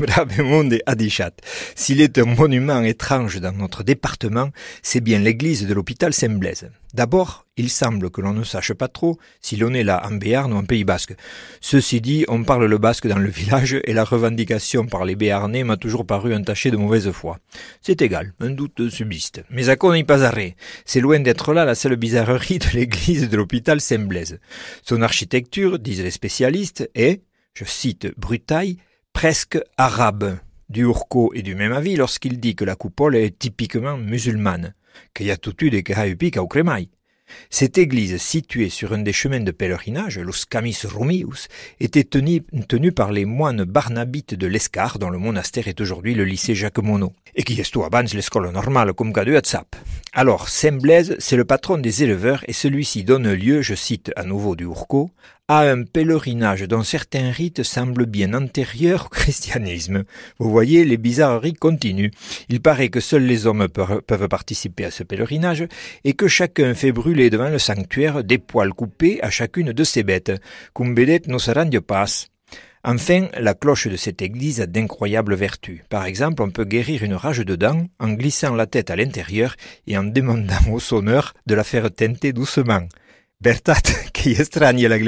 Bravemonde Adichat. S'il est un monument étrange dans notre département, c'est bien l'église de l'hôpital Saint-Blaise. D'abord, il semble que l'on ne sache pas trop si l'on est là en Béarn ou en Pays Basque. Ceci dit, on parle le basque dans le village et la revendication par les Béarnais m'a toujours paru entachée de mauvaise foi. C'est égal, un doute subsiste. Mais à quoi n'est pas arrêt C'est loin d'être là la seule bizarrerie de l'église de l'hôpital Saint-Blaise. Son architecture, disent les spécialistes, est, je cite, brutaille, presque arabe. Du Urco est du même avis lorsqu'il dit que la coupole est typiquement musulmane, qu'il y a tout eu des au crémaille. Cette église, située sur un des chemins de pèlerinage, Los Camis Romius, était tenue, par les moines barnabites de l'Escar, dont le monastère est aujourd'hui le lycée Jacques Monod, et qui est tout abans l'école normale comme cas de Alors, Saint-Blaise, c'est le patron des éleveurs, et celui-ci donne lieu, je cite à nouveau du Urco, à un pèlerinage dont certains rites semblent bien antérieurs au christianisme. Vous voyez, les bizarreries continuent. Il paraît que seuls les hommes peuvent participer à ce pèlerinage et que chacun fait brûler devant le sanctuaire des poils coupés à chacune de ses bêtes. Cumbedet nos pas. Enfin, la cloche de cette église a d'incroyables vertus. Par exemple, on peut guérir une rage de dents en glissant la tête à l'intérieur et en demandant au sonneur de la faire teinter doucement. Bertat, qui estrania la.